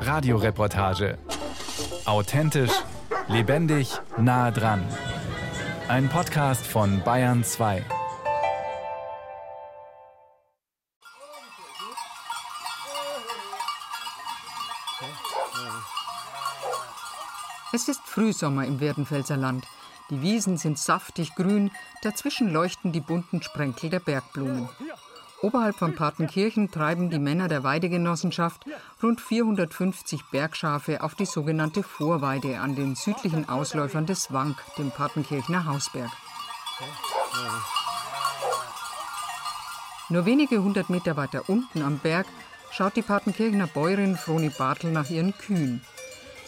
Radioreportage. Authentisch, lebendig, nah dran. Ein Podcast von Bayern 2. Es ist Frühsommer im Werdenfelser Land. Die Wiesen sind saftig grün, dazwischen leuchten die bunten Sprenkel der Bergblumen. Oberhalb von Partenkirchen treiben die Männer der Weidegenossenschaft rund 450 Bergschafe auf die sogenannte Vorweide an den südlichen Ausläufern des Wank, dem Partenkirchner Hausberg. Nur wenige hundert Meter weiter unten am Berg schaut die Partenkirchner Bäuerin Froni Bartel nach ihren Kühen.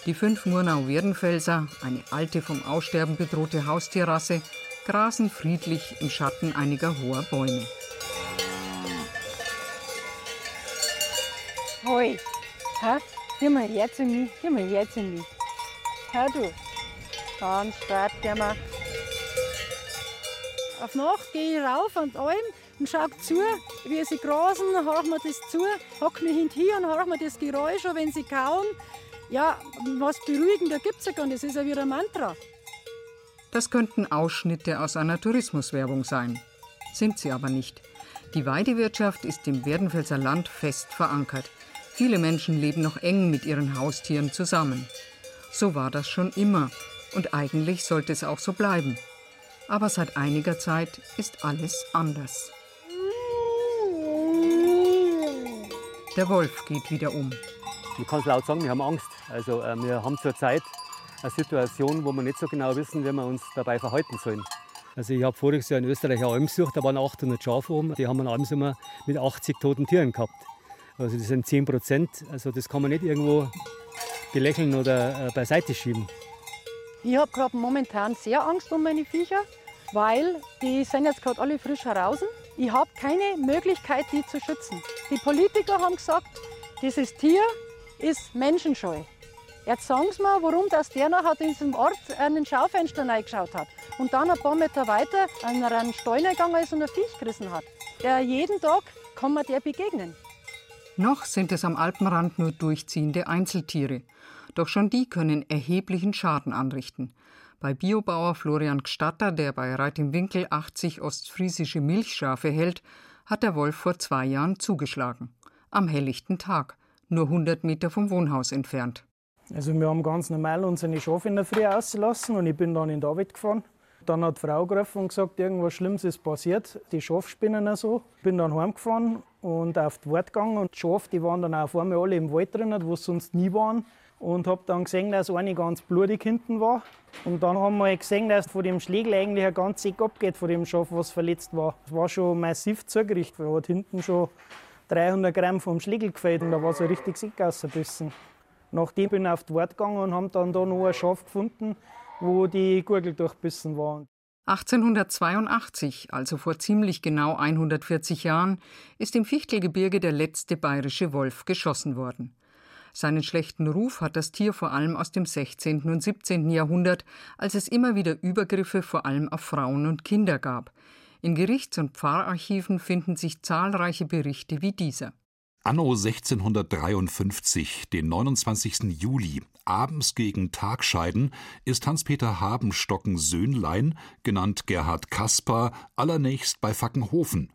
Die fünf Murnau-Werdenfelser, eine alte vom Aussterben bedrohte Haustierrasse, grasen friedlich im Schatten einiger hoher Bäume. Hoi, ha? Geh mal her zu mir, geh mal her zu mir. Hör du, stark, geh mal. Auf Nacht gehe ich rauf an Alm und schau zu, wie sie grasen, hör mir das zu, hock mich hinter und hör mir das Geräusch an, wenn sie kauen. Ja, was beruhigender gibt es ja gar nicht, das ist ja wie ein Mantra. Das könnten Ausschnitte aus einer Tourismuswerbung sein. Sind sie aber nicht. Die Weidewirtschaft ist im Werdenfelser Land fest verankert. Viele Menschen leben noch eng mit ihren Haustieren zusammen. So war das schon immer und eigentlich sollte es auch so bleiben. Aber seit einiger Zeit ist alles anders. Der Wolf geht wieder um. Man kann es laut sagen, wir haben Angst. Also äh, wir haben zurzeit eine Situation, wo wir nicht so genau wissen, wie wir uns dabei verhalten sollen. Also ich habe voriges Jahr in Österreich eine Alm besucht, da waren 800 Schafe oben. Die haben einen Almsommer mit 80 toten Tieren gehabt. Also das sind 10 Prozent. Also das kann man nicht irgendwo belächeln oder äh, beiseite schieben. Ich habe gerade momentan sehr Angst um meine Viecher, weil die sind jetzt gerade alle frisch heraus. Ich habe keine Möglichkeit, die zu schützen. Die Politiker haben gesagt, dieses Tier ist menschenscheu. Jetzt sagen Sie mir, warum das der noch in diesem Ort den Schaufenster reingeschaut hat und dann ein paar Meter weiter an einen Stall gegangen ist und ein Viech gerissen hat. Der jeden Tag kann man der begegnen. Noch sind es am Alpenrand nur durchziehende Einzeltiere. Doch schon die können erheblichen Schaden anrichten. Bei Biobauer Florian Gstatter, der bei Reit im Winkel 80 ostfriesische Milchschafe hält, hat der Wolf vor zwei Jahren zugeschlagen. Am helllichten Tag nur 100 Meter vom Wohnhaus entfernt. Also wir haben ganz normal unsere Schafe in der Früh ausgelassen und ich bin dann in David gefahren. Dann hat die Frau gerufen und gesagt, irgendwas Schlimmes ist passiert, die Schafe spinnen so. Ich bin dann heimgefahren und auf die Wart gegangen und die Schafe, die waren dann auf einmal alle im Wald drin, wo sie sonst nie waren. Und habe dann gesehen, dass eine ganz blutig hinten war. Und dann haben wir gesehen, dass von dem Schlägel eigentlich ein ganz Eck abgeht, von dem Schaf, was verletzt war. Es war schon massiv zugerichtet. Er hat hinten schon 300 Gramm vom Schlägel gefällt und da war so richtig sick ausgebissen. Nachdem bin ich auf die Wart gegangen und haben dann da noch ein Schaf gefunden, wo die Gurgel durchbissen war. 1882, also vor ziemlich genau 140 Jahren, ist im Fichtelgebirge der letzte bayerische Wolf geschossen worden. Seinen schlechten Ruf hat das Tier vor allem aus dem 16. und 17. Jahrhundert, als es immer wieder Übergriffe vor allem auf Frauen und Kinder gab. In Gerichts- und Pfarrarchiven finden sich zahlreiche Berichte wie dieser. Anno 1653, den 29. Juli, abends gegen Tagscheiden, ist Hans-Peter Habenstocken Söhnlein, genannt Gerhard Kaspar, allernächst bei Fackenhofen.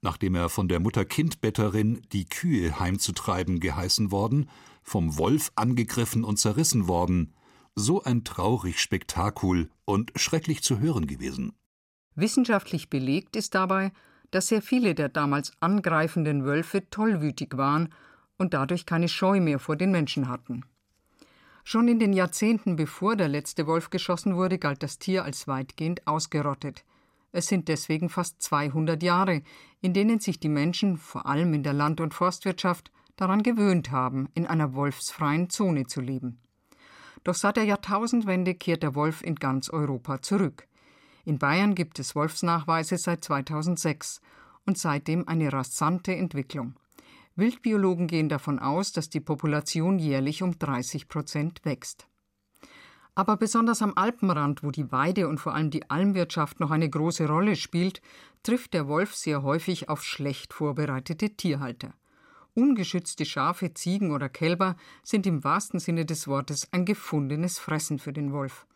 Nachdem er von der Mutter-Kind-Betterin die Kühe heimzutreiben geheißen worden, vom Wolf angegriffen und zerrissen worden. So ein traurig Spektakul und schrecklich zu hören gewesen. Wissenschaftlich belegt ist dabei, dass sehr viele der damals angreifenden Wölfe tollwütig waren und dadurch keine Scheu mehr vor den Menschen hatten. Schon in den Jahrzehnten bevor der letzte Wolf geschossen wurde, galt das Tier als weitgehend ausgerottet. Es sind deswegen fast 200 Jahre, in denen sich die Menschen, vor allem in der Land- und Forstwirtschaft, daran gewöhnt haben, in einer wolfsfreien Zone zu leben. Doch seit der Jahrtausendwende kehrt der Wolf in ganz Europa zurück. In Bayern gibt es Wolfsnachweise seit 2006 und seitdem eine rasante Entwicklung. Wildbiologen gehen davon aus, dass die Population jährlich um 30 Prozent wächst. Aber besonders am Alpenrand, wo die Weide und vor allem die Almwirtschaft noch eine große Rolle spielt, trifft der Wolf sehr häufig auf schlecht vorbereitete Tierhalter. Ungeschützte Schafe, Ziegen oder Kälber sind im wahrsten Sinne des Wortes ein gefundenes Fressen für den Wolf.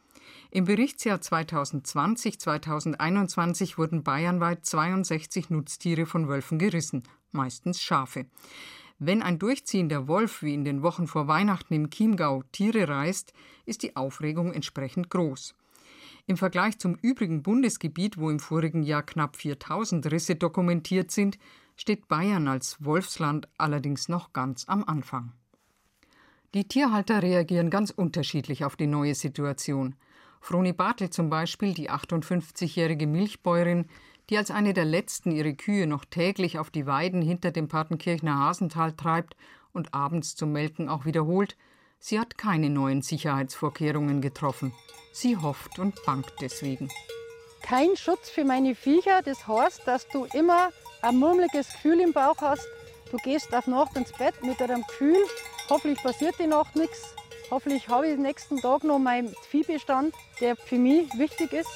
Im Berichtsjahr 2020-2021 wurden bayernweit 62 Nutztiere von Wölfen gerissen, meistens Schafe. Wenn ein durchziehender Wolf wie in den Wochen vor Weihnachten im Chiemgau Tiere reißt, ist die Aufregung entsprechend groß. Im Vergleich zum übrigen Bundesgebiet, wo im vorigen Jahr knapp 4000 Risse dokumentiert sind, steht Bayern als Wolfsland allerdings noch ganz am Anfang. Die Tierhalter reagieren ganz unterschiedlich auf die neue Situation. Froni Bartel zum Beispiel, die 58-jährige Milchbäuerin, die als eine der letzten ihre Kühe noch täglich auf die Weiden hinter dem Partenkirchner Hasental treibt und abends zum Melken auch wiederholt, sie hat keine neuen Sicherheitsvorkehrungen getroffen. Sie hofft und bangt deswegen. Kein Schutz für meine Viecher, das heißt, dass du immer ein murmeliges Gefühl im Bauch hast. Du gehst auf Nacht ins Bett mit einem Gefühl, hoffentlich passiert die Nacht nichts. Hoffentlich habe ich den nächsten Tag noch meinen Viehbestand, der für mich wichtig ist.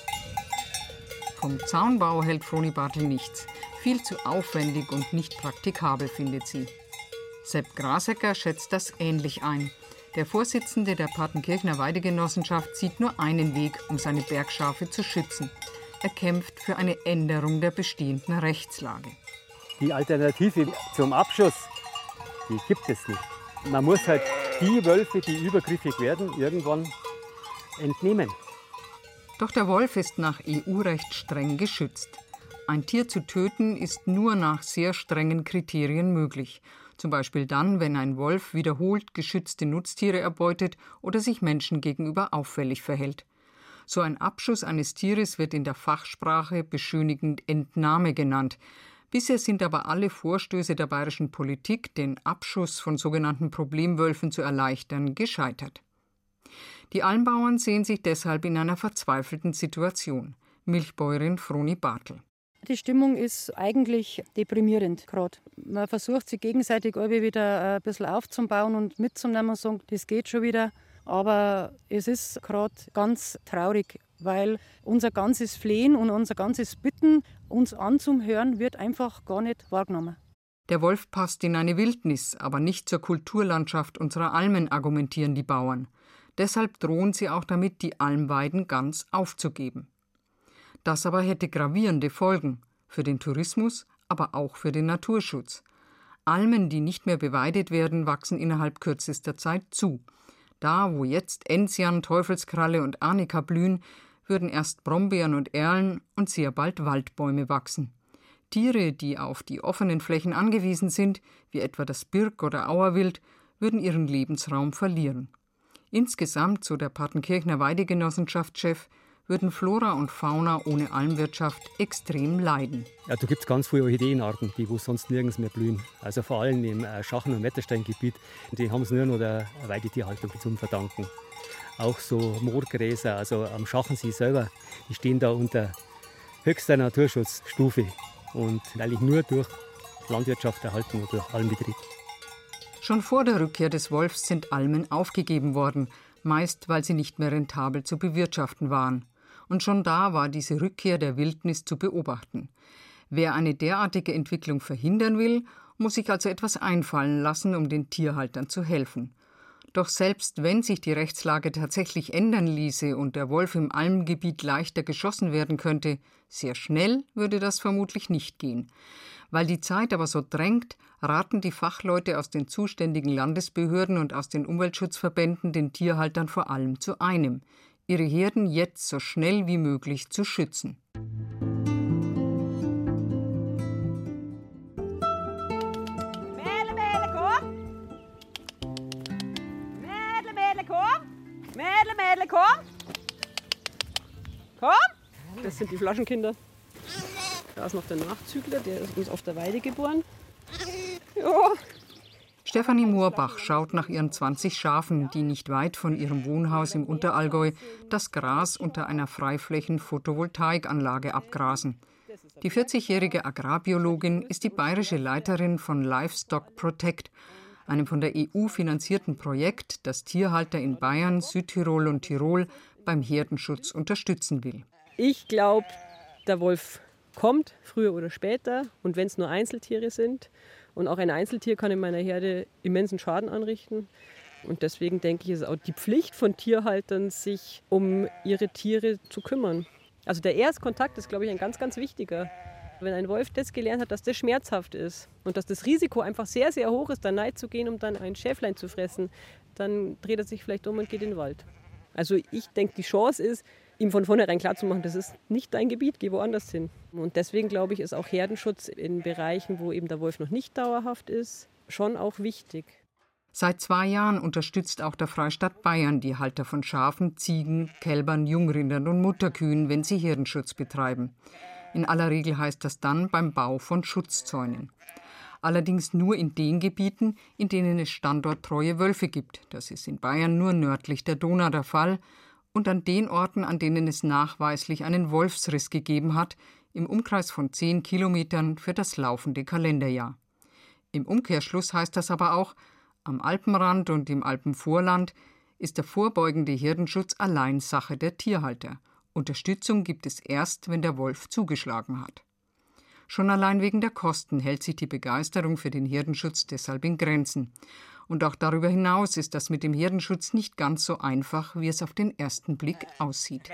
Vom Zaunbau hält Froni Bartel nichts. Viel zu aufwendig und nicht praktikabel, findet sie. Sepp Grasecker schätzt das ähnlich ein. Der Vorsitzende der Partenkirchner Weidegenossenschaft sieht nur einen Weg, um seine Bergschafe zu schützen. Er kämpft für eine Änderung der bestehenden Rechtslage. Die Alternative zum Abschuss, die gibt es nicht. Man muss halt die Wölfe, die übergriffig werden, irgendwann entnehmen. Doch der Wolf ist nach EU-Recht streng geschützt. Ein Tier zu töten ist nur nach sehr strengen Kriterien möglich. Zum Beispiel dann, wenn ein Wolf wiederholt geschützte Nutztiere erbeutet oder sich Menschen gegenüber auffällig verhält. So ein Abschuss eines Tieres wird in der Fachsprache beschönigend Entnahme genannt. Bisher sind aber alle Vorstöße der bayerischen Politik, den Abschuss von sogenannten Problemwölfen zu erleichtern, gescheitert. Die Almbauern sehen sich deshalb in einer verzweifelten Situation. Milchbäuerin Froni Bartel. Die Stimmung ist eigentlich deprimierend gerade. Man versucht sich gegenseitig wieder ein bisschen aufzubauen und mitzunehmen und sagen, das geht schon wieder. Aber es ist gerade ganz traurig, weil unser ganzes Flehen und unser ganzes Bitten, uns anzuhören, wird einfach gar nicht wahrgenommen. Der Wolf passt in eine Wildnis, aber nicht zur Kulturlandschaft unserer Almen, argumentieren die Bauern. Deshalb drohen sie auch damit, die Almweiden ganz aufzugeben. Das aber hätte gravierende Folgen für den Tourismus, aber auch für den Naturschutz. Almen, die nicht mehr beweidet werden, wachsen innerhalb kürzester Zeit zu. Da, wo jetzt Enzian, Teufelskralle und Arnika blühen, würden erst Brombeeren und Erlen und sehr bald Waldbäume wachsen. Tiere, die auf die offenen Flächen angewiesen sind, wie etwa das Birk- oder Auerwild, würden ihren Lebensraum verlieren. Insgesamt, so der Partenkirchner Weidegenossenschaftschef, würden Flora und Fauna ohne Almwirtschaft extrem leiden. Ja, da gibt es ganz viele Orchideenarten, die wo sonst nirgends mehr blühen. Also vor allem im äh, Schachen- und Wettersteingebiet. Die haben es nur noch der Weidetierhaltung zu verdanken. Auch so Moorgräser, also am Schachensee selber, die stehen da unter höchster Naturschutzstufe und eigentlich nur durch Landwirtschaft erhalten und durch Almbetrieb. Schon vor der Rückkehr des Wolfs sind Almen aufgegeben worden, meist weil sie nicht mehr rentabel zu bewirtschaften waren. Und schon da war diese Rückkehr der Wildnis zu beobachten. Wer eine derartige Entwicklung verhindern will, muss sich also etwas einfallen lassen, um den Tierhaltern zu helfen. Doch selbst wenn sich die Rechtslage tatsächlich ändern ließe und der Wolf im Almgebiet leichter geschossen werden könnte, sehr schnell würde das vermutlich nicht gehen. Weil die Zeit aber so drängt, raten die Fachleute aus den zuständigen Landesbehörden und aus den Umweltschutzverbänden den Tierhaltern vor allem zu einem ihre Herden jetzt so schnell wie möglich zu schützen. Mädle, Mädle, komm! Mädle, Mädle, komm! Mädle, Mädle, komm! Komm! Das sind die Flaschenkinder. Da ist noch der Nachzügler, der ist uns auf der Weide geboren. Ja. Stefanie Moorbach schaut nach ihren 20 Schafen, die nicht weit von ihrem Wohnhaus im Unterallgäu das Gras unter einer Freiflächen-Photovoltaikanlage abgrasen. Die 40-jährige Agrarbiologin ist die bayerische Leiterin von Livestock Protect, einem von der EU finanzierten Projekt, das Tierhalter in Bayern, Südtirol und Tirol beim Herdenschutz unterstützen will. Ich glaube, der Wolf kommt, früher oder später. Und wenn es nur Einzeltiere sind Und auch ein Einzeltier kann in meiner Herde immensen Schaden anrichten. Und deswegen denke ich, ist auch die Pflicht von Tierhaltern, sich um ihre Tiere zu kümmern. Also der Erstkontakt ist, glaube ich, ein ganz, ganz wichtiger. Wenn ein Wolf das gelernt hat, dass das schmerzhaft ist und dass das Risiko einfach sehr, sehr hoch ist, da neid zu gehen, um dann ein Schäflein zu fressen, dann dreht er sich vielleicht um und geht in den Wald. Also ich denke, die Chance ist, ihm von vornherein klarzumachen, das ist nicht dein Gebiet, geh woanders hin. Und deswegen glaube ich, ist auch Herdenschutz in Bereichen, wo eben der Wolf noch nicht dauerhaft ist, schon auch wichtig. Seit zwei Jahren unterstützt auch der Freistaat Bayern die Halter von Schafen, Ziegen, Kälbern, Jungrindern und Mutterkühen, wenn sie Herdenschutz betreiben. In aller Regel heißt das dann beim Bau von Schutzzäunen. Allerdings nur in den Gebieten, in denen es standorttreue Wölfe gibt. Das ist in Bayern nur nördlich der Donau der Fall. Und an den Orten, an denen es nachweislich einen Wolfsriss gegeben hat, im Umkreis von zehn Kilometern für das laufende Kalenderjahr. Im Umkehrschluss heißt das aber auch, am Alpenrand und im Alpenvorland ist der vorbeugende Herdenschutz allein Sache der Tierhalter. Unterstützung gibt es erst, wenn der Wolf zugeschlagen hat. Schon allein wegen der Kosten hält sich die Begeisterung für den Herdenschutz deshalb in Grenzen. Und auch darüber hinaus ist das mit dem Herdenschutz nicht ganz so einfach, wie es auf den ersten Blick aussieht.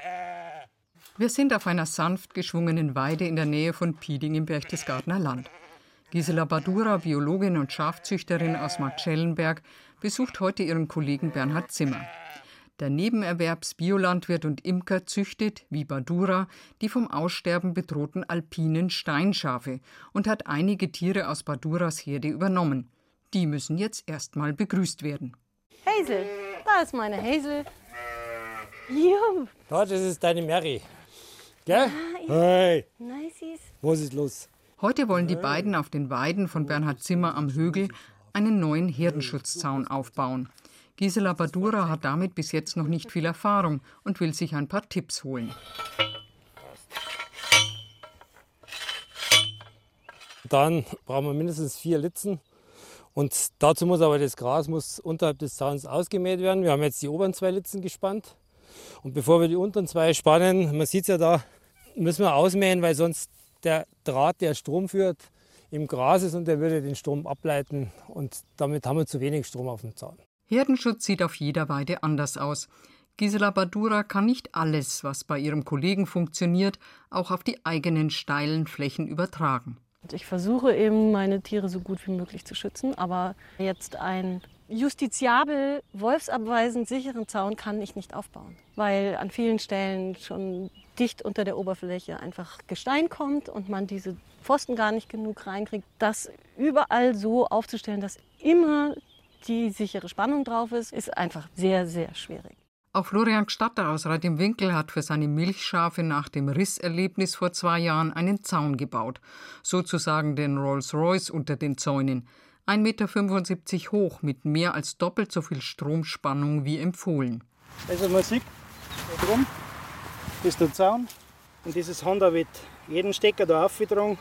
Wir sind auf einer sanft geschwungenen Weide in der Nähe von Pieding im Berchtesgadener Land. Gisela Badura, Biologin und Schafzüchterin aus Marcellenberg, besucht heute ihren Kollegen Bernhard Zimmer. Der Nebenerwerbs-Biolandwirt und Imker züchtet, wie Badura, die vom Aussterben bedrohten alpinen Steinschafe und hat einige Tiere aus Baduras Herde übernommen. Die müssen jetzt erstmal begrüßt werden. Hazel, da ist meine Hazel. Ja. Da, das ist deine Mary. Gell? Ah, hey. Nice. Was ist los? Heute wollen die beiden auf den Weiden von Bernhard Zimmer am Högel einen neuen Herdenschutzzaun aufbauen. Gisela Badura hat damit bis jetzt noch nicht viel Erfahrung und will sich ein paar Tipps holen. Dann brauchen wir mindestens vier Litzen. Und dazu muss aber das Gras muss unterhalb des Zauns ausgemäht werden. Wir haben jetzt die oberen zwei Litzen gespannt. Und bevor wir die unteren zwei spannen, man sieht es ja da, müssen wir ausmähen, weil sonst der Draht, der Strom führt, im Gras ist und der würde den Strom ableiten und damit haben wir zu wenig Strom auf dem Zaun. Herdenschutz sieht auf jeder Weide anders aus. Gisela Badura kann nicht alles, was bei ihrem Kollegen funktioniert, auch auf die eigenen steilen Flächen übertragen. Ich versuche eben, meine Tiere so gut wie möglich zu schützen, aber jetzt ein justiziabel, wolfsabweisend sicheren Zaun kann ich nicht aufbauen, weil an vielen Stellen schon dicht unter der Oberfläche einfach Gestein kommt und man diese Pfosten gar nicht genug reinkriegt. Das überall so aufzustellen, dass immer die sichere Spannung drauf ist, ist einfach sehr, sehr schwierig. Auch Florian Gstatter aus Reit im Winkel hat für seine Milchschafe nach dem Risserlebnis vor zwei Jahren einen Zaun gebaut. Sozusagen den Rolls-Royce unter den Zäunen. 1,75 Meter hoch mit mehr als doppelt so viel Stromspannung wie empfohlen. Also man sieht, da drum ist der Zaun und dieses Honda wird jeden Stecker da aufgetragen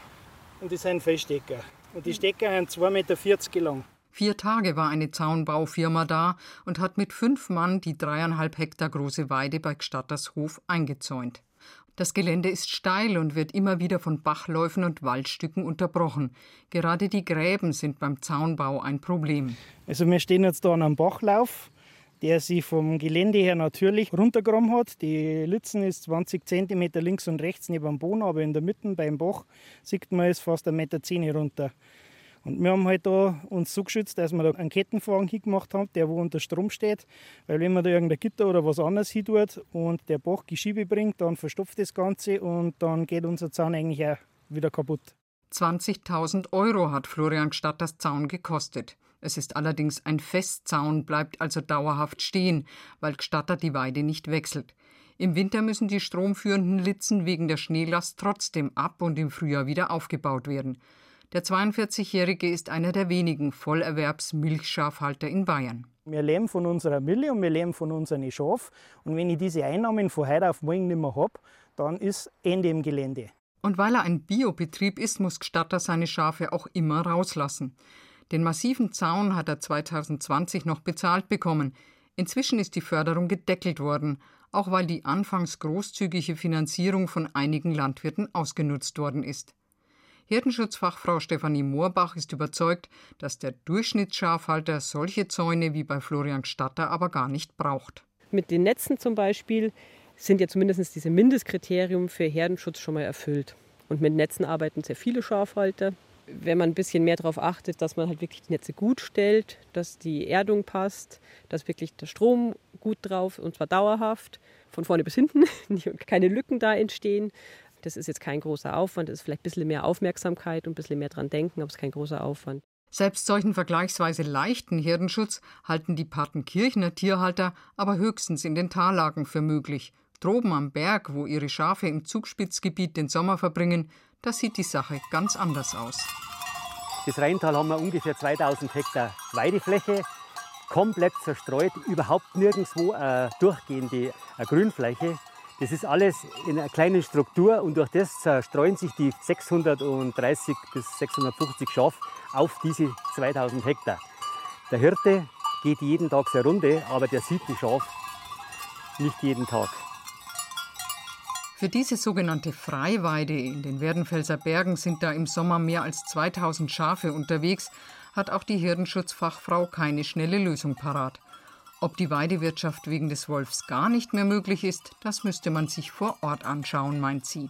und das sind Feststecker. Und die Stecker haben 2,40 Meter lang. Vier Tage war eine Zaunbaufirma da und hat mit fünf Mann die dreieinhalb Hektar große Weide bei Gstattershof eingezäunt. Das Gelände ist steil und wird immer wieder von Bachläufen und Waldstücken unterbrochen. Gerade die Gräben sind beim Zaunbau ein Problem. Also wir stehen jetzt da an einem Bachlauf, der sich vom Gelände her natürlich runtergegraben hat. Die Litzen ist 20 cm links und rechts neben dem Boden, aber in der Mitte beim Bach sieht man es fast 1,10 Meter runter. Und wir haben halt da uns so geschützt, dass wir da einen Kettenvorhang hingemacht haben, der wo unter Strom steht. Weil wenn man da irgendein Gitter oder was anderes hin tut und der Bach Geschiebe bringt, dann verstopft das Ganze und dann geht unser Zaun eigentlich auch wieder kaputt. 20.000 Euro hat Florian Stadt das Zaun gekostet. Es ist allerdings ein Festzaun, bleibt also dauerhaft stehen, weil Gstatter die Weide nicht wechselt. Im Winter müssen die stromführenden Litzen wegen der Schneelast trotzdem ab und im Frühjahr wieder aufgebaut werden. Der 42-Jährige ist einer der wenigen Vollerwerbs-Milchschafhalter in Bayern. Wir leben von unserer Milch und wir leben von unseren Schaf. Und wenn ich diese Einnahmen von heute auf morgen nicht mehr habe, dann ist Ende im Gelände. Und weil er ein Biobetrieb ist, muss Gstatter seine Schafe auch immer rauslassen. Den massiven Zaun hat er 2020 noch bezahlt bekommen. Inzwischen ist die Förderung gedeckelt worden, auch weil die anfangs großzügige Finanzierung von einigen Landwirten ausgenutzt worden ist. Herdenschutzfachfrau Stefanie Moorbach ist überzeugt, dass der Durchschnittsschafhalter solche Zäune wie bei Florian Statter aber gar nicht braucht. Mit den Netzen zum Beispiel sind ja zumindest diese Mindestkriterien für Herdenschutz schon mal erfüllt. Und mit Netzen arbeiten sehr viele Schafhalter. Wenn man ein bisschen mehr darauf achtet, dass man halt wirklich die Netze gut stellt, dass die Erdung passt, dass wirklich der Strom gut drauf und zwar dauerhaft, von vorne bis hinten, keine Lücken da entstehen. Das ist jetzt kein großer Aufwand, das ist vielleicht ein bisschen mehr Aufmerksamkeit und ein bisschen mehr dran denken, aber es ist kein großer Aufwand. Selbst solchen vergleichsweise leichten Herdenschutz halten die Partenkirchner Tierhalter aber höchstens in den Tallagen für möglich. Droben am Berg, wo ihre Schafe im Zugspitzgebiet den Sommer verbringen, da sieht die Sache ganz anders aus. Das Rheintal haben wir ungefähr 2000 Hektar Weidefläche, komplett zerstreut, überhaupt nirgendwo eine durchgehende Grünfläche. Das ist alles in einer kleinen Struktur und durch das zerstreuen sich die 630 bis 650 Schafe auf diese 2000 Hektar. Der Hirte geht jeden Tag seine Runde, aber der sieht die Schafe nicht jeden Tag. Für diese sogenannte Freiweide in den Werdenfelser Bergen sind da im Sommer mehr als 2000 Schafe unterwegs, hat auch die Herdenschutzfachfrau keine schnelle Lösung parat. Ob die Weidewirtschaft wegen des Wolfs gar nicht mehr möglich ist, das müsste man sich vor Ort anschauen, meint sie.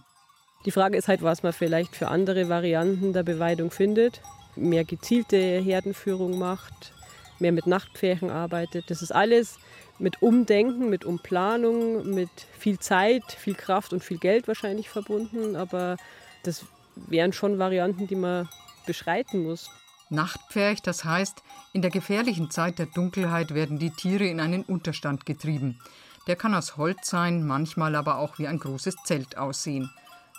Die Frage ist halt, was man vielleicht für andere Varianten der Beweidung findet. Mehr gezielte Herdenführung macht, mehr mit Nachtpferchen arbeitet. Das ist alles mit Umdenken, mit Umplanung, mit viel Zeit, viel Kraft und viel Geld wahrscheinlich verbunden. Aber das wären schon Varianten, die man beschreiten muss. Nachtpferch, das heißt, in der gefährlichen Zeit der Dunkelheit werden die Tiere in einen Unterstand getrieben. Der kann aus Holz sein, manchmal aber auch wie ein großes Zelt aussehen.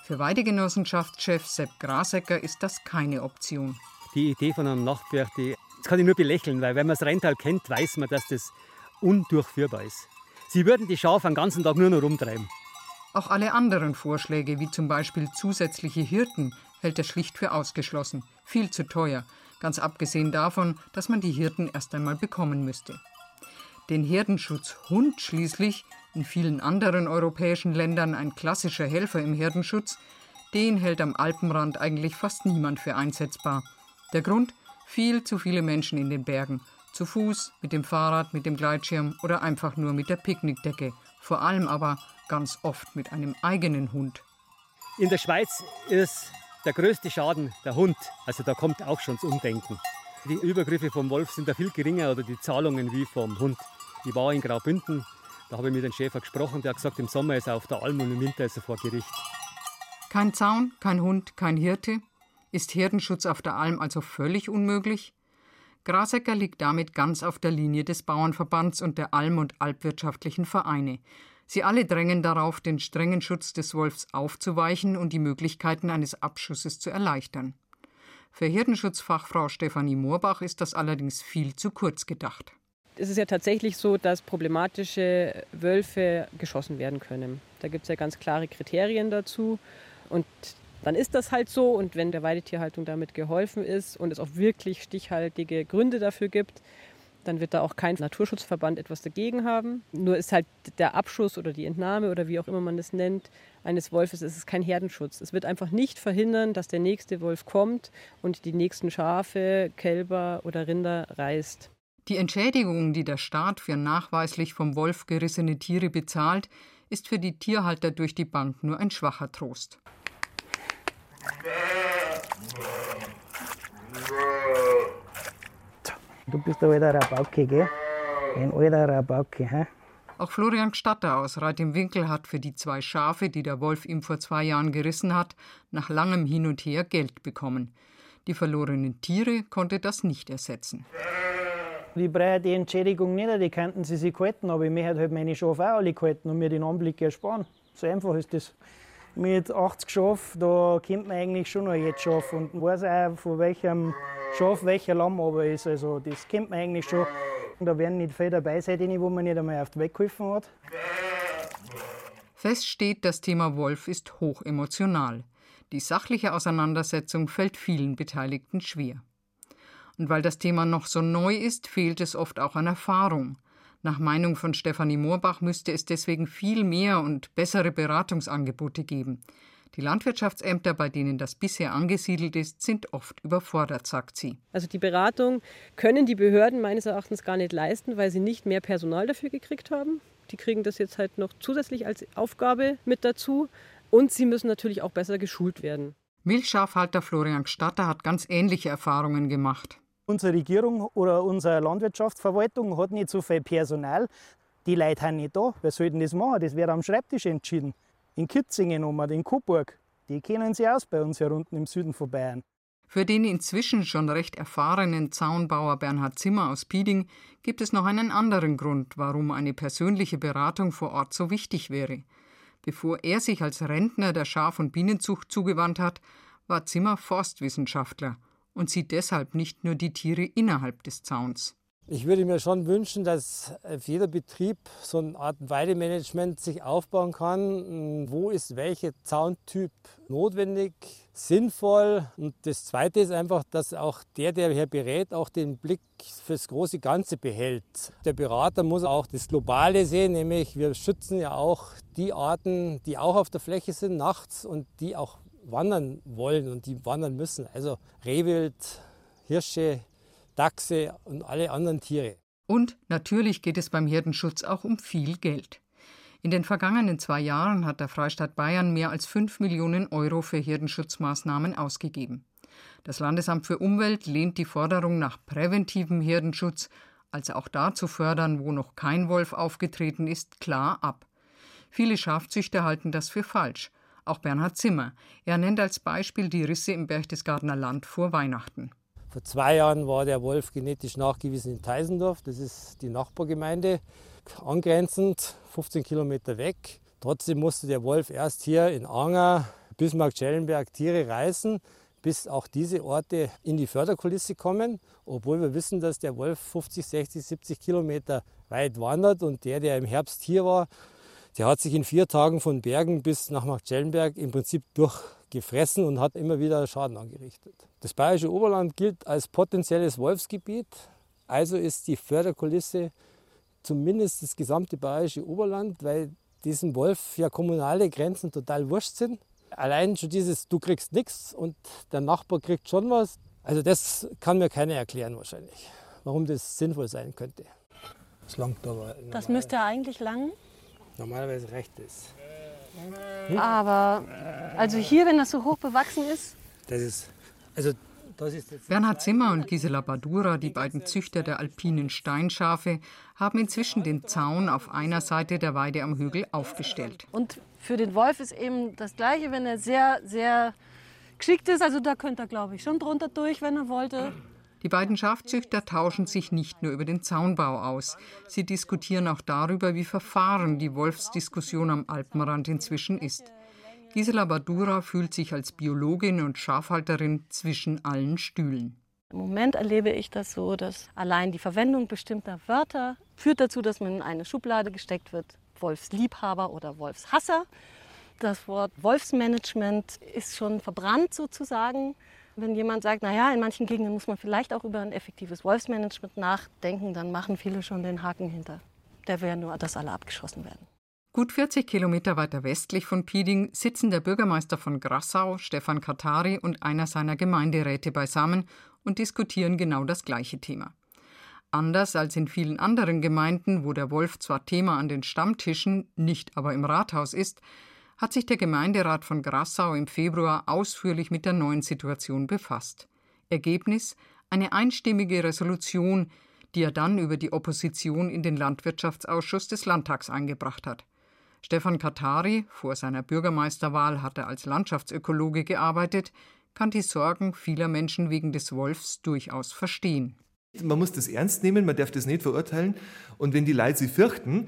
Für Weidegenossenschaftschef Sepp Grasecker ist das keine Option. Die Idee von einem Nachtpferch, die das kann ich nur belächeln, weil wenn man das Renntal kennt, weiß man, dass das undurchführbar ist. Sie würden die Schafe den ganzen Tag nur noch rumtreiben. Auch alle anderen Vorschläge, wie zum Beispiel zusätzliche Hirten, hält er schlicht für ausgeschlossen. Viel zu teuer ganz abgesehen davon, dass man die Hirten erst einmal bekommen müsste. Den Herdenschutzhund schließlich, in vielen anderen europäischen Ländern ein klassischer Helfer im Herdenschutz, den hält am Alpenrand eigentlich fast niemand für einsetzbar. Der Grund? Viel zu viele Menschen in den Bergen. Zu Fuß, mit dem Fahrrad, mit dem Gleitschirm oder einfach nur mit der Picknickdecke. Vor allem aber ganz oft mit einem eigenen Hund. In der Schweiz ist der größte Schaden der Hund. Also da kommt auch schon das Umdenken. Die Übergriffe vom Wolf sind da viel geringer oder die Zahlungen wie vom Hund. Ich war in Graubünden, da habe ich mit dem Schäfer gesprochen, der hat gesagt, im Sommer ist er auf der Alm und im Winter ist er vor Gericht. Kein Zaun, kein Hund, kein Hirte. Ist Herdenschutz auf der Alm also völlig unmöglich? Grasecker liegt damit ganz auf der Linie des Bauernverbands und der Alm- und Alpwirtschaftlichen Vereine. Sie alle drängen darauf, den strengen Schutz des Wolfs aufzuweichen und die Möglichkeiten eines Abschusses zu erleichtern. Für Herdenschutzfachfrau Stefanie Moorbach ist das allerdings viel zu kurz gedacht. Es ist ja tatsächlich so, dass problematische Wölfe geschossen werden können. Da gibt es ja ganz klare Kriterien dazu. Und dann ist das halt so. Und wenn der Weidetierhaltung damit geholfen ist und es auch wirklich stichhaltige Gründe dafür gibt, dann wird da auch kein Naturschutzverband etwas dagegen haben. Nur ist halt der Abschuss oder die Entnahme oder wie auch immer man das nennt, eines Wolfes, es ist kein Herdenschutz. Es wird einfach nicht verhindern, dass der nächste Wolf kommt und die nächsten Schafe, Kälber oder Rinder reißt. Die Entschädigung, die der Staat für nachweislich vom Wolf gerissene Tiere bezahlt, ist für die Tierhalter durch die Bank nur ein schwacher Trost. Du bist ein alter Rabauke, gell? Ein alter Rabauke, hä? Auch Florian Statter aus Reit im Winkel hat für die zwei Schafe, die der Wolf ihm vor zwei Jahren gerissen hat, nach langem Hin und Her Geld bekommen. Die verlorenen Tiere konnte das nicht ersetzen. Ich brauche die Entschädigung nicht, die könnten sie sich halten, aber ich möchte halt meine Schafe auch alle halten und mir den Anblick ersparen. So einfach ist das mit 80 Schaf, da kennt man eigentlich schon noch jetzt Schaf und weiß auch, von welchem Schaf welcher Lamm aber ist. Also das kennt man eigentlich schon. Da werden nicht viele dabei sein, wo man nicht einmal auf die Weg geholfen hat. Fest steht, das Thema Wolf ist hoch emotional. Die sachliche Auseinandersetzung fällt vielen Beteiligten schwer. Und weil das Thema noch so neu ist, fehlt es oft auch an Erfahrung. Nach Meinung von Stefanie Moorbach müsste es deswegen viel mehr und bessere Beratungsangebote geben. Die Landwirtschaftsämter, bei denen das bisher angesiedelt ist, sind oft überfordert, sagt sie. Also die Beratung können die Behörden meines Erachtens gar nicht leisten, weil sie nicht mehr Personal dafür gekriegt haben. Die kriegen das jetzt halt noch zusätzlich als Aufgabe mit dazu. Und sie müssen natürlich auch besser geschult werden. Milchschafhalter Florian Gstatter hat ganz ähnliche Erfahrungen gemacht. Unsere Regierung oder unsere Landwirtschaftsverwaltung hat nicht so viel Personal. Die Leute sind nicht da. Wer soll denn das machen? Das wird am Schreibtisch entschieden in Kitzingen nochmal, in Coburg. Die kennen sich aus bei uns hier unten im Süden von Bayern. Für den inzwischen schon recht erfahrenen Zaunbauer Bernhard Zimmer aus Pieding gibt es noch einen anderen Grund, warum eine persönliche Beratung vor Ort so wichtig wäre. Bevor er sich als Rentner der Schaf- und Bienenzucht zugewandt hat, war Zimmer Forstwissenschaftler und sieht deshalb nicht nur die Tiere innerhalb des Zauns. Ich würde mir schon wünschen, dass jeder Betrieb so eine Art Weidemanagement sich aufbauen kann. Wo ist welcher Zauntyp notwendig, sinnvoll? Und das Zweite ist einfach, dass auch der, der hier berät, auch den Blick fürs große Ganze behält. Der Berater muss auch das Globale sehen, nämlich wir schützen ja auch die Arten, die auch auf der Fläche sind nachts und die auch wandern wollen und die wandern müssen. Also Rehwild, Hirsche, Dachse und alle anderen Tiere. Und natürlich geht es beim Herdenschutz auch um viel Geld. In den vergangenen zwei Jahren hat der Freistaat Bayern mehr als 5 Millionen Euro für Herdenschutzmaßnahmen ausgegeben. Das Landesamt für Umwelt lehnt die Forderung nach präventivem Herdenschutz, also auch da zu fördern, wo noch kein Wolf aufgetreten ist, klar ab. Viele Schafzüchter halten das für falsch. Auch Bernhard Zimmer. Er nennt als Beispiel die Risse im Berchtesgadener Land vor Weihnachten. Vor zwei Jahren war der Wolf genetisch nachgewiesen in Teisendorf. Das ist die Nachbargemeinde, angrenzend, 15 Kilometer weg. Trotzdem musste der Wolf erst hier in Anger, Bismarck-Schellenberg Tiere reißen, bis auch diese Orte in die Förderkulisse kommen, obwohl wir wissen, dass der Wolf 50, 60, 70 Kilometer weit wandert und der, der im Herbst hier war, der hat sich in vier Tagen von Bergen bis nach Marktschellenberg im Prinzip durchgefressen und hat immer wieder Schaden angerichtet. Das Bayerische Oberland gilt als potenzielles Wolfsgebiet, also ist die Förderkulisse zumindest das gesamte Bayerische Oberland, weil diesem Wolf ja kommunale Grenzen total wurscht sind. Allein schon dieses, du kriegst nichts und der Nachbar kriegt schon was. Also das kann mir keiner erklären wahrscheinlich, warum das sinnvoll sein könnte. Das langt aber. Das müsste eigentlich lang. Normalerweise reicht es. Hm? Aber also hier, wenn das so hoch bewachsen ist. Das ist also Bernhard Zimmer und Gisela Badura, die beiden Züchter der alpinen Steinschafe, haben inzwischen den Zaun auf einer Seite der Weide am Hügel aufgestellt. Und für den Wolf ist eben das Gleiche, wenn er sehr, sehr geschickt ist. Also da könnte er, glaube ich, schon drunter durch, wenn er wollte. Die beiden Schafzüchter tauschen sich nicht nur über den Zaunbau aus. Sie diskutieren auch darüber, wie verfahren die Wolfsdiskussion am Alpenrand inzwischen ist. Gisela Badura fühlt sich als Biologin und Schafhalterin zwischen allen Stühlen. Im Moment erlebe ich das so, dass allein die Verwendung bestimmter Wörter führt dazu, dass man in eine Schublade gesteckt wird, Wolfsliebhaber oder Wolfshasser. Das Wort Wolfsmanagement ist schon verbrannt sozusagen. Wenn jemand sagt, naja, in manchen Gegenden muss man vielleicht auch über ein effektives Wolfsmanagement nachdenken, dann machen viele schon den Haken hinter. Der wäre nur, dass alle abgeschossen werden. Gut 40 Kilometer weiter westlich von Pieding sitzen der Bürgermeister von Grassau, Stefan Katari, und einer seiner Gemeinderäte beisammen und diskutieren genau das gleiche Thema. Anders als in vielen anderen Gemeinden, wo der Wolf zwar Thema an den Stammtischen, nicht aber im Rathaus ist, hat sich der Gemeinderat von Grassau im Februar ausführlich mit der neuen Situation befasst. Ergebnis eine einstimmige Resolution, die er dann über die Opposition in den Landwirtschaftsausschuss des Landtags eingebracht hat. Stefan Katari, vor seiner Bürgermeisterwahl hat er als Landschaftsökologe gearbeitet, kann die Sorgen vieler Menschen wegen des Wolfs durchaus verstehen. Man muss das ernst nehmen, man darf das nicht verurteilen. Und wenn die Leute sie fürchten,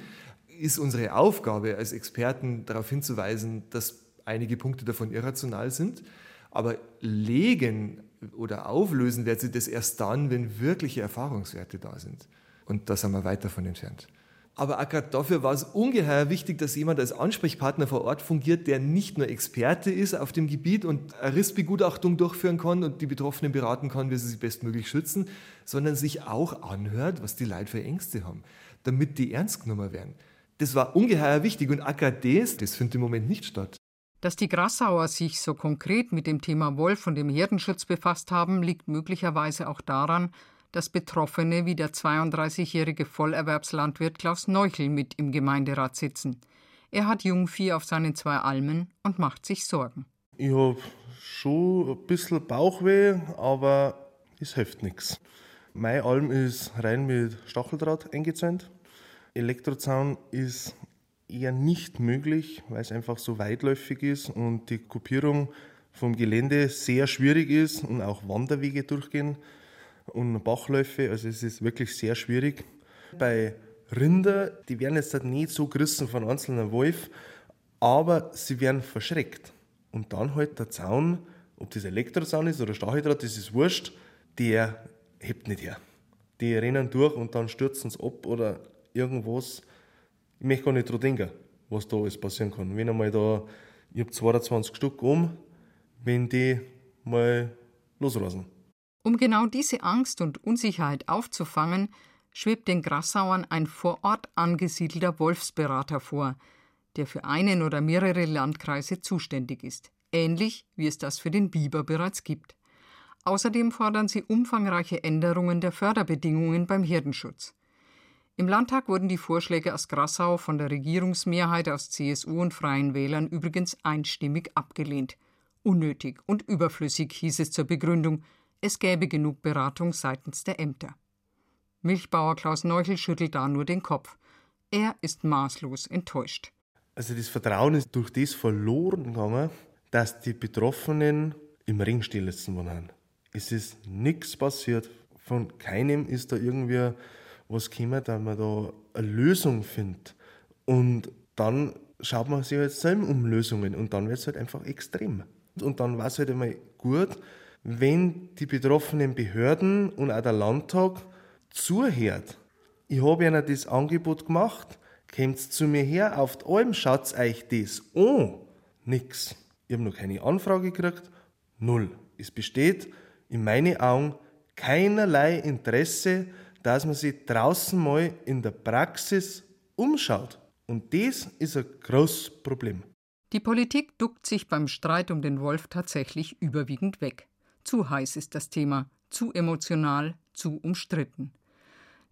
ist unsere Aufgabe als Experten darauf hinzuweisen, dass einige Punkte davon irrational sind. Aber legen oder auflösen wird sie das erst dann, wenn wirkliche Erfahrungswerte da sind. Und da sind wir weit davon entfernt. Aber auch gerade dafür war es ungeheuer wichtig, dass jemand als Ansprechpartner vor Ort fungiert, der nicht nur Experte ist auf dem Gebiet und eine Rissbegutachtung durchführen kann und die Betroffenen beraten kann, wie sie sich bestmöglich schützen, sondern sich auch anhört, was die Leute für Ängste haben, damit die ernst genommen werden. Das war ungeheuer wichtig und das, das findet im Moment nicht statt. Dass die Grassauer sich so konkret mit dem Thema Wolf und dem Herdenschutz befasst haben, liegt möglicherweise auch daran, dass Betroffene wie der 32-jährige Vollerwerbslandwirt Klaus Neuchel mit im Gemeinderat sitzen. Er hat Jungvieh auf seinen zwei Almen und macht sich Sorgen. Ich habe schon ein bisschen Bauchweh, aber es hilft nichts. Mein Alm ist rein mit Stacheldraht eingezäunt. Elektrozaun ist eher nicht möglich, weil es einfach so weitläufig ist und die Kopierung vom Gelände sehr schwierig ist und auch Wanderwege durchgehen und Bachläufe. Also es ist wirklich sehr schwierig. Bei Rinder, die werden jetzt halt nicht so gerissen von einzelnen Wolf, aber sie werden verschreckt. Und dann halt der Zaun, ob das Elektrozaun ist oder Stacheldraht, das ist wurscht, der hebt nicht her. Die rennen durch und dann stürzen sie ab oder irgendwas. Ich möchte gar nicht dran denken, was da alles passieren kann. Wenn einmal da, ich habe 22 Stück um, wenn die mal losrasen. Um genau diese Angst und Unsicherheit aufzufangen, schwebt den Grassauern ein vor Ort angesiedelter Wolfsberater vor, der für einen oder mehrere Landkreise zuständig ist, ähnlich wie es das für den Biber bereits gibt. Außerdem fordern sie umfangreiche Änderungen der Förderbedingungen beim Herdenschutz. Im Landtag wurden die Vorschläge aus Grassau von der Regierungsmehrheit aus CSU und Freien Wählern übrigens einstimmig abgelehnt. Unnötig und überflüssig hieß es zur Begründung, es gäbe genug Beratung seitens der Ämter. Milchbauer Klaus Neuchel schüttelt da nur den Kopf. Er ist maßlos enttäuscht. Also das Vertrauen ist durch das verloren gegangen, dass die Betroffenen im Ring stehen lassen worden Es ist nichts passiert. Von keinem ist da irgendwie was gekommen, dass man da eine Lösung findet. Und dann schaut man sich halt selber um Lösungen und dann wird es halt einfach extrem. Und dann war es halt einmal gut, wenn die betroffenen Behörden und auch der Landtag zuhört. Ich habe ihnen das Angebot gemacht, kommt zu mir her, auf die Alm, schaut euch das an. Nix. Ich habe noch keine Anfrage gekriegt. Null. Es besteht in meinen Augen keinerlei Interesse, dass man sich draußen mal in der Praxis umschaut. Und das ist ein großes Problem. Die Politik duckt sich beim Streit um den Wolf tatsächlich überwiegend weg. Zu heiß ist das Thema, zu emotional, zu umstritten.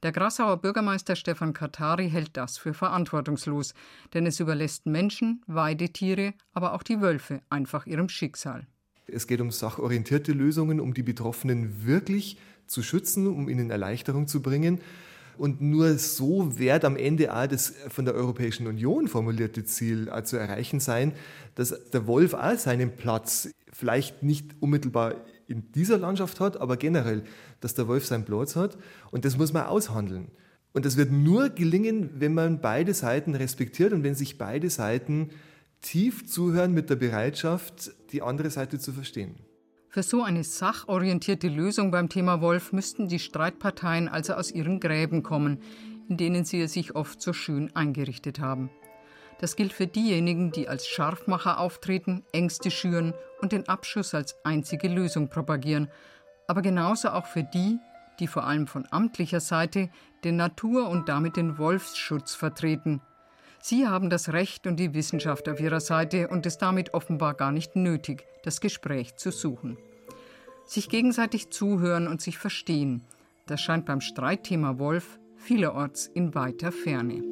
Der Grassauer Bürgermeister Stefan Katari hält das für verantwortungslos, denn es überlässt Menschen, Weidetiere, aber auch die Wölfe einfach ihrem Schicksal. Es geht um sachorientierte Lösungen, um die Betroffenen wirklich zu schützen, um ihnen Erleichterung zu bringen. Und nur so wird am Ende auch das von der Europäischen Union formulierte Ziel zu erreichen sein, dass der Wolf auch seinen Platz vielleicht nicht unmittelbar in dieser Landschaft hat, aber generell, dass der Wolf seinen Platz hat. Und das muss man aushandeln. Und das wird nur gelingen, wenn man beide Seiten respektiert und wenn sich beide Seiten tief zuhören mit der Bereitschaft, die andere Seite zu verstehen. Für so eine sachorientierte Lösung beim Thema Wolf müssten die Streitparteien also aus ihren Gräben kommen, in denen sie es sich oft so schön eingerichtet haben. Das gilt für diejenigen, die als Scharfmacher auftreten, Ängste schüren und den Abschuss als einzige Lösung propagieren, aber genauso auch für die, die vor allem von amtlicher Seite den Natur- und damit den Wolfsschutz vertreten. Sie haben das Recht und die Wissenschaft auf ihrer Seite und es damit offenbar gar nicht nötig, das Gespräch zu suchen. Sich gegenseitig zuhören und sich verstehen, das scheint beim Streitthema Wolf vielerorts in weiter Ferne.